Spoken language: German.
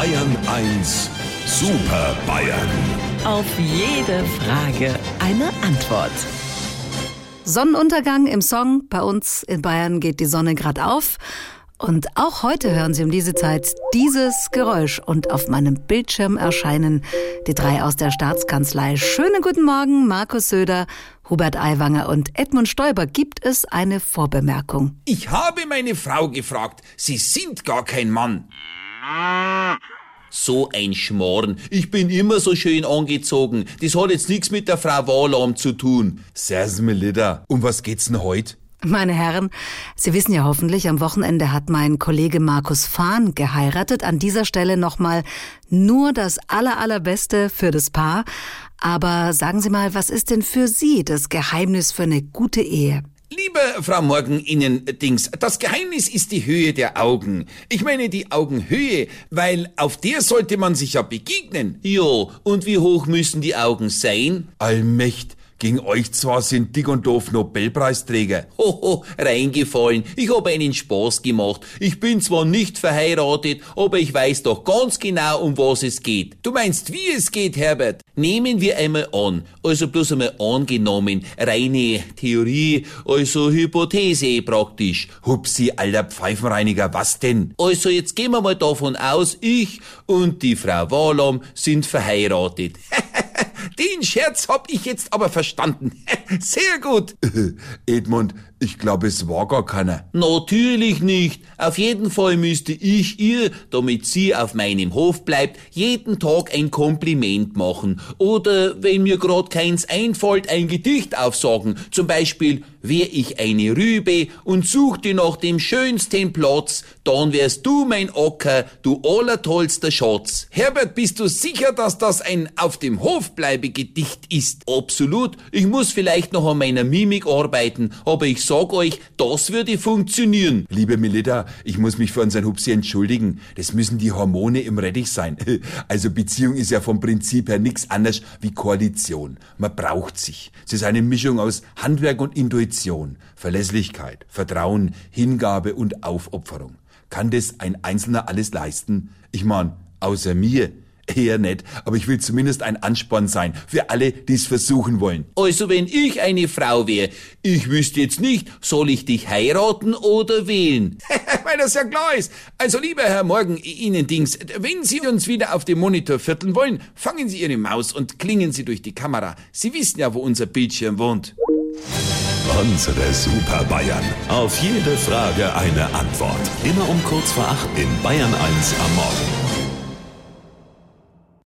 Bayern 1 Super Bayern. Auf jede Frage eine Antwort. Sonnenuntergang im Song. Bei uns in Bayern geht die Sonne gerade auf. Und auch heute hören Sie um diese Zeit dieses Geräusch und auf meinem Bildschirm erscheinen die drei aus der Staatskanzlei. Schönen guten Morgen, Markus Söder, Hubert Aiwanger und Edmund Stoiber. Gibt es eine Vorbemerkung? Ich habe meine Frau gefragt. Sie sind gar kein Mann. So ein Schmoren. Ich bin immer so schön angezogen. Das hat jetzt nichts mit der Frau Wahlam zu tun. Servus, Melida. Um was geht's denn heute? Meine Herren, Sie wissen ja hoffentlich, am Wochenende hat mein Kollege Markus Fahn geheiratet. An dieser Stelle nochmal nur das aller, allerbeste für das Paar. Aber sagen Sie mal, was ist denn für Sie das Geheimnis für eine gute Ehe? Liebe Frau Morgen, Ihnen Dings, das Geheimnis ist die Höhe der Augen. Ich meine die Augenhöhe, weil auf der sollte man sich ja begegnen. Ja, und wie hoch müssen die Augen sein? Allmächt. Gegen euch zwar sind dick und doof Nobelpreisträger. Hoho, reingefallen. Ich habe einen Spaß gemacht. Ich bin zwar nicht verheiratet, aber ich weiß doch ganz genau, um was es geht. Du meinst, wie es geht, Herbert? Nehmen wir einmal an, also bloß einmal angenommen, reine Theorie, also Hypothese praktisch. Hupsi, alter Pfeifenreiniger, was denn? Also jetzt gehen wir mal davon aus, ich und die Frau Wahlam sind verheiratet. Den Scherz hab ich jetzt aber verstanden. Sehr gut. Edmund, ich glaube, es war gar keiner. Natürlich nicht. Auf jeden Fall müsste ich ihr, damit sie auf meinem Hof bleibt, jeden Tag ein Kompliment machen. Oder, wenn mir grad keins einfällt, ein Gedicht aufsagen. Zum Beispiel, wär ich eine Rübe und suchte nach dem schönsten Platz, dann wärst du mein Ocker, du allertollster Schatz. Herbert, bist du sicher, dass das ein auf dem Hof bleibe Gedicht ist? Absolut. Ich muss vielleicht noch an meiner Mimik arbeiten, aber ich sag euch, das würde funktionieren. Liebe Melita, ich muss mich für unseren Hupsi entschuldigen. Das müssen die Hormone im Rettich sein. Also Beziehung ist ja vom Prinzip her nichts anderes wie Koalition. Man braucht sich. Es ist eine Mischung aus Handwerk und Intuition, Verlässlichkeit, Vertrauen, Hingabe und Aufopferung. Kann das ein Einzelner alles leisten? Ich mein, außer mir. Eher nicht, aber ich will zumindest ein Ansporn sein für alle, die es versuchen wollen. Also wenn ich eine Frau wäre, ich wüsste jetzt nicht, soll ich dich heiraten oder wählen? Weil das ja klar ist. Also lieber Herr Morgen, Ihnen Dings, wenn Sie uns wieder auf dem Monitor vierteln wollen, fangen Sie Ihre Maus und klingen Sie durch die Kamera. Sie wissen ja, wo unser Bildschirm wohnt. Unsere Super Bayern. Auf jede Frage eine Antwort. Immer um kurz vor acht in Bayern 1 am Morgen.